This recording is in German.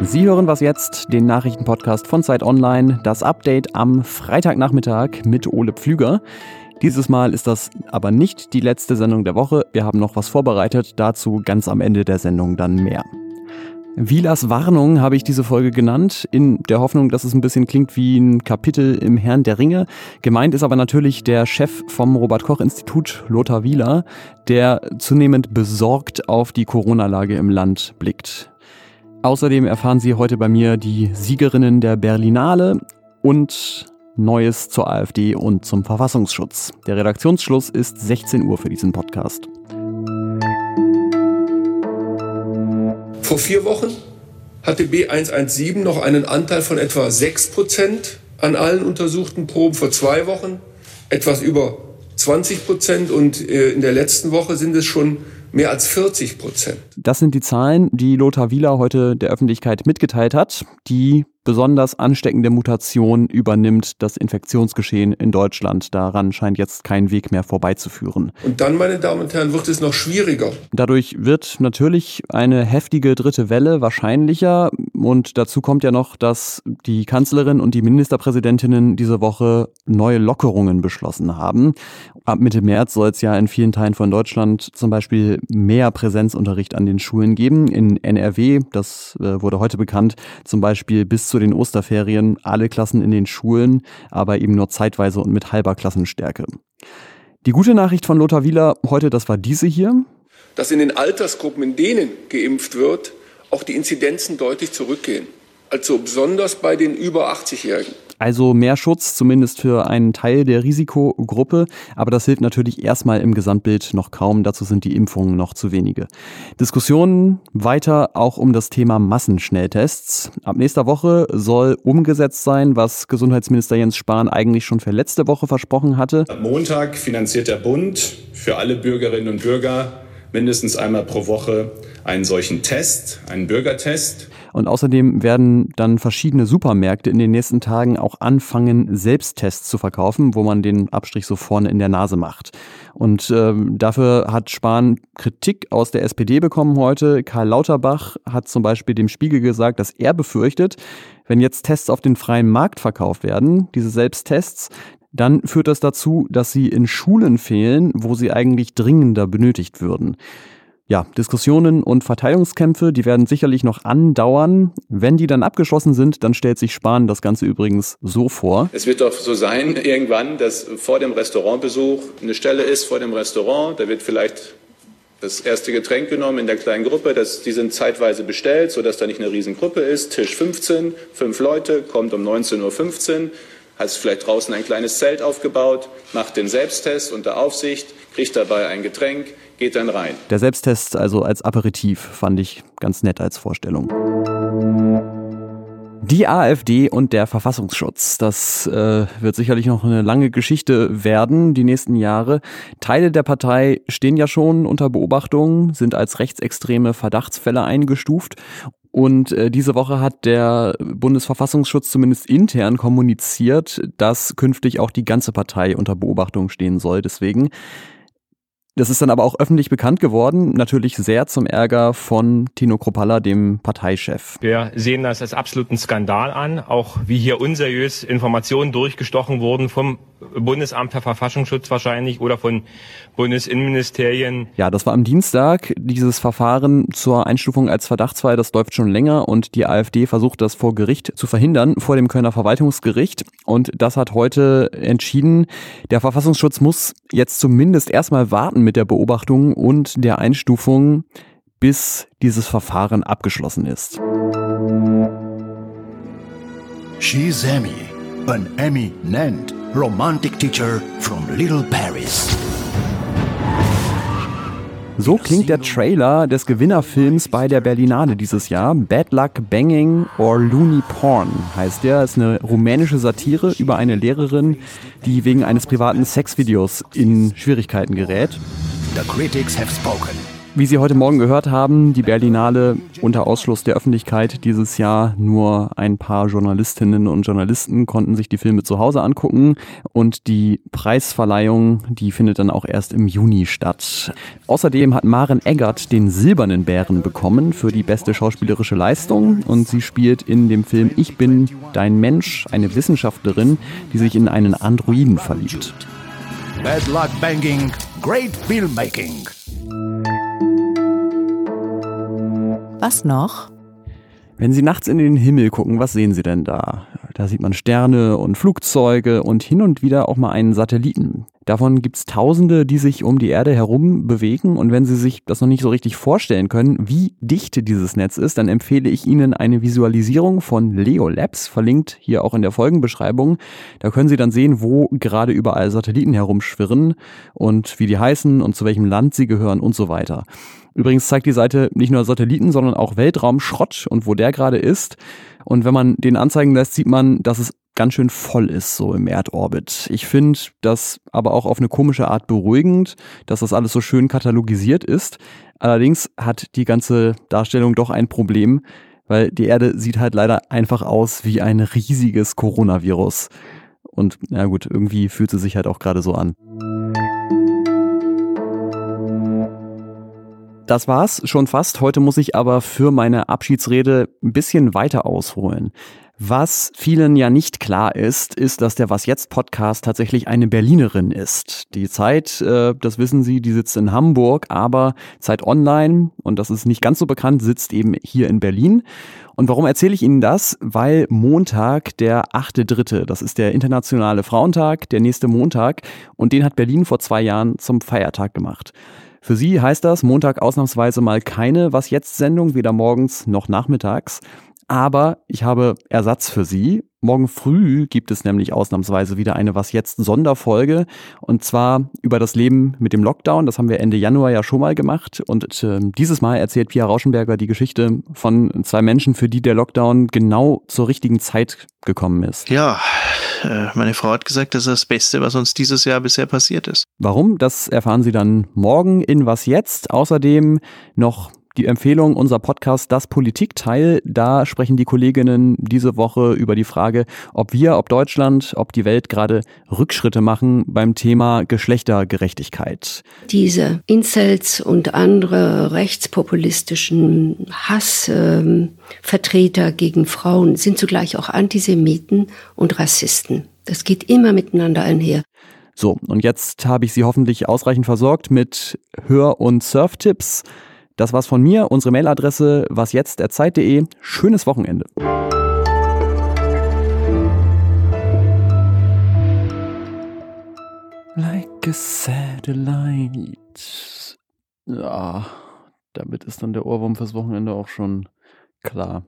Sie hören was jetzt, den Nachrichtenpodcast von Zeit Online, das Update am Freitagnachmittag mit Ole Pflüger. Dieses Mal ist das aber nicht die letzte Sendung der Woche. Wir haben noch was vorbereitet, dazu ganz am Ende der Sendung dann mehr. Wielas Warnung habe ich diese Folge genannt, in der Hoffnung, dass es ein bisschen klingt wie ein Kapitel im Herrn der Ringe. Gemeint ist aber natürlich der Chef vom Robert Koch Institut, Lothar Wieler, der zunehmend besorgt auf die Corona-Lage im Land blickt. Außerdem erfahren Sie heute bei mir die Siegerinnen der Berlinale und Neues zur AfD und zum Verfassungsschutz. Der Redaktionsschluss ist 16 Uhr für diesen Podcast. Vor vier Wochen hatte B117 noch einen Anteil von etwa 6% an allen untersuchten Proben. Vor zwei Wochen etwas über 20% und äh, in der letzten Woche sind es schon mehr als 40 Prozent. Das sind die Zahlen, die Lothar Wieler heute der Öffentlichkeit mitgeteilt hat. Die besonders ansteckende Mutation übernimmt das Infektionsgeschehen in Deutschland. Daran scheint jetzt kein Weg mehr vorbeizuführen. Und dann, meine Damen und Herren, wird es noch schwieriger. Dadurch wird natürlich eine heftige dritte Welle wahrscheinlicher. Und dazu kommt ja noch, dass die Kanzlerin und die Ministerpräsidentinnen diese Woche neue Lockerungen beschlossen haben. Ab Mitte März soll es ja in vielen Teilen von Deutschland zum Beispiel mehr Präsenzunterricht an den Schulen geben. In NRW, das äh, wurde heute bekannt, zum Beispiel bis zu zu den Osterferien alle Klassen in den Schulen, aber eben nur zeitweise und mit halber Klassenstärke. Die gute Nachricht von Lothar Wieler heute, das war diese hier. Dass in den Altersgruppen, in denen geimpft wird, auch die Inzidenzen deutlich zurückgehen. Also besonders bei den über 80-Jährigen. Also mehr Schutz, zumindest für einen Teil der Risikogruppe. Aber das hilft natürlich erstmal im Gesamtbild noch kaum. Dazu sind die Impfungen noch zu wenige. Diskussionen weiter auch um das Thema Massenschnelltests. Ab nächster Woche soll umgesetzt sein, was Gesundheitsminister Jens Spahn eigentlich schon für letzte Woche versprochen hatte. Ab Montag finanziert der Bund für alle Bürgerinnen und Bürger mindestens einmal pro Woche einen solchen Test, einen Bürgertest. Und außerdem werden dann verschiedene Supermärkte in den nächsten Tagen auch anfangen, Selbsttests zu verkaufen, wo man den Abstrich so vorne in der Nase macht. Und ähm, dafür hat Spahn Kritik aus der SPD bekommen heute. Karl Lauterbach hat zum Beispiel dem Spiegel gesagt, dass er befürchtet, wenn jetzt Tests auf den freien Markt verkauft werden, diese Selbsttests, dann führt das dazu, dass sie in Schulen fehlen, wo sie eigentlich dringender benötigt würden. Ja, Diskussionen und Verteilungskämpfe, die werden sicherlich noch andauern. Wenn die dann abgeschlossen sind, dann stellt sich Spahn das Ganze übrigens so vor. Es wird doch so sein irgendwann, dass vor dem Restaurantbesuch eine Stelle ist vor dem Restaurant, da wird vielleicht das erste Getränk genommen in der kleinen Gruppe, das, die sind zeitweise bestellt, sodass da nicht eine Riesengruppe ist. Tisch 15, fünf Leute, kommt um 19.15 Uhr, hat vielleicht draußen ein kleines Zelt aufgebaut, macht den Selbsttest unter Aufsicht, kriegt dabei ein Getränk, geht dann rein. Der Selbsttest also als Aperitif fand ich ganz nett als Vorstellung. Die AfD und der Verfassungsschutz. Das äh, wird sicherlich noch eine lange Geschichte werden, die nächsten Jahre. Teile der Partei stehen ja schon unter Beobachtung, sind als rechtsextreme Verdachtsfälle eingestuft. Und äh, diese Woche hat der Bundesverfassungsschutz zumindest intern kommuniziert, dass künftig auch die ganze Partei unter Beobachtung stehen soll. Deswegen das ist dann aber auch öffentlich bekannt geworden, natürlich sehr zum Ärger von Tino Kropalla, dem Parteichef. Wir sehen das als absoluten Skandal an, auch wie hier unseriös Informationen durchgestochen wurden vom Bundesamt für Verfassungsschutz wahrscheinlich oder von Bundesinnenministerien. Ja, das war am Dienstag. Dieses Verfahren zur Einstufung als Verdachtsfall, das läuft schon länger und die AfD versucht das vor Gericht zu verhindern, vor dem Kölner Verwaltungsgericht. Und das hat heute entschieden, der Verfassungsschutz muss jetzt zumindest erstmal warten mit der Beobachtung und der Einstufung, bis dieses Verfahren abgeschlossen ist. She's Emmy, an eminent romantic teacher from Little Paris. So klingt der Trailer des Gewinnerfilms bei der Berlinale dieses Jahr. Bad Luck Banging or Loony Porn heißt der. Ist eine rumänische Satire über eine Lehrerin, die wegen eines privaten Sexvideos in Schwierigkeiten gerät. The critics have spoken. Wie Sie heute Morgen gehört haben, die Berlinale unter Ausschluss der Öffentlichkeit dieses Jahr. Nur ein paar Journalistinnen und Journalisten konnten sich die Filme zu Hause angucken und die Preisverleihung, die findet dann auch erst im Juni statt. Außerdem hat Maren Eggert den Silbernen Bären bekommen für die beste schauspielerische Leistung und sie spielt in dem Film Ich bin dein Mensch eine Wissenschaftlerin, die sich in einen Androiden verliebt. Bad luck banging, great filmmaking. Was noch? Wenn Sie nachts in den Himmel gucken, was sehen Sie denn da? Da sieht man Sterne und Flugzeuge und hin und wieder auch mal einen Satelliten. Davon gibt's Tausende, die sich um die Erde herum bewegen. Und wenn Sie sich das noch nicht so richtig vorstellen können, wie dicht dieses Netz ist, dann empfehle ich Ihnen eine Visualisierung von Leo Labs, verlinkt hier auch in der Folgenbeschreibung. Da können Sie dann sehen, wo gerade überall Satelliten herumschwirren und wie die heißen und zu welchem Land sie gehören und so weiter. Übrigens zeigt die Seite nicht nur Satelliten, sondern auch Weltraumschrott und wo der gerade ist. Und wenn man den anzeigen lässt, sieht man, dass es ganz schön voll ist, so im Erdorbit. Ich finde das aber auch auf eine komische Art beruhigend, dass das alles so schön katalogisiert ist. Allerdings hat die ganze Darstellung doch ein Problem, weil die Erde sieht halt leider einfach aus wie ein riesiges Coronavirus. Und na gut, irgendwie fühlt sie sich halt auch gerade so an. Das war's schon fast. Heute muss ich aber für meine Abschiedsrede ein bisschen weiter ausholen. Was vielen ja nicht klar ist, ist, dass der Was jetzt Podcast tatsächlich eine Berlinerin ist. Die Zeit, äh, das wissen Sie, die sitzt in Hamburg, aber Zeit Online, und das ist nicht ganz so bekannt, sitzt eben hier in Berlin. Und warum erzähle ich Ihnen das? Weil Montag, der 8.3., das ist der internationale Frauentag, der nächste Montag, und den hat Berlin vor zwei Jahren zum Feiertag gemacht. Für Sie heißt das Montag ausnahmsweise mal keine Was jetzt Sendung, weder morgens noch nachmittags. Aber ich habe Ersatz für Sie. Morgen früh gibt es nämlich ausnahmsweise wieder eine Was jetzt Sonderfolge und zwar über das Leben mit dem Lockdown. Das haben wir Ende Januar ja schon mal gemacht und äh, dieses Mal erzählt Pia Rauschenberger die Geschichte von zwei Menschen, für die der Lockdown genau zur richtigen Zeit gekommen ist. Ja, äh, meine Frau hat gesagt, das ist das Beste, was uns dieses Jahr bisher passiert ist. Warum? Das erfahren Sie dann morgen in Was jetzt. Außerdem noch die Empfehlung, unser Podcast Das Politikteil. Da sprechen die Kolleginnen diese Woche über die Frage, ob wir, ob Deutschland, ob die Welt gerade Rückschritte machen beim Thema Geschlechtergerechtigkeit. Diese Incels und andere rechtspopulistischen Hassvertreter ähm, gegen Frauen sind zugleich auch Antisemiten und Rassisten. Das geht immer miteinander einher. So, und jetzt habe ich Sie hoffentlich ausreichend versorgt mit Hör- und Surftipps. Das war's von mir. Unsere Mailadresse wasjetzt.zeit.de. Schönes Wochenende. Like a satellite. Ja, damit ist dann der Ohrwurm fürs Wochenende auch schon klar.